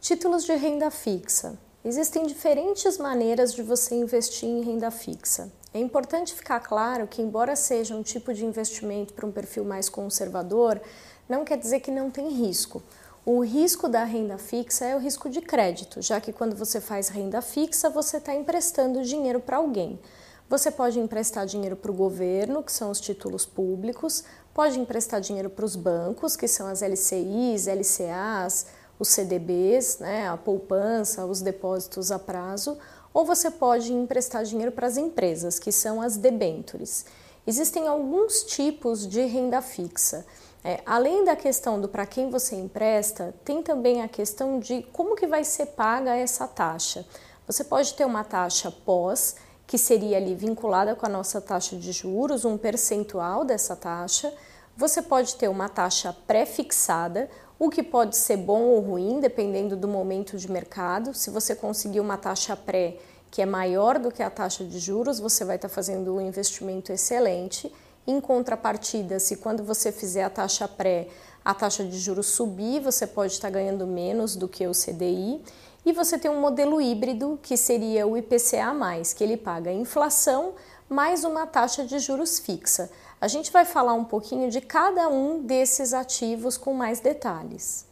Títulos de renda fixa. Existem diferentes maneiras de você investir em renda fixa. É importante ficar claro que, embora seja um tipo de investimento para um perfil mais conservador, não quer dizer que não tem risco. O risco da renda fixa é o risco de crédito, já que quando você faz renda fixa, você está emprestando dinheiro para alguém. Você pode emprestar dinheiro para o governo, que são os títulos públicos, pode emprestar dinheiro para os bancos, que são as LCIs, LCAs, os CDBs, né, a poupança, os depósitos a prazo, ou você pode emprestar dinheiro para as empresas, que são as debentures. Existem alguns tipos de renda fixa. É, além da questão do para quem você empresta, tem também a questão de como que vai ser paga essa taxa. Você pode ter uma taxa pós, que seria ali vinculada com a nossa taxa de juros, um percentual dessa taxa. Você pode ter uma taxa pré-fixada, o que pode ser bom ou ruim, dependendo do momento de mercado. Se você conseguir uma taxa pré que é maior do que a taxa de juros, você vai estar fazendo um investimento excelente. Em contrapartida, se quando você fizer a taxa pré, a taxa de juros subir, você pode estar ganhando menos do que o CDI. E você tem um modelo híbrido, que seria o IPCA, que ele paga inflação mais uma taxa de juros fixa. A gente vai falar um pouquinho de cada um desses ativos com mais detalhes.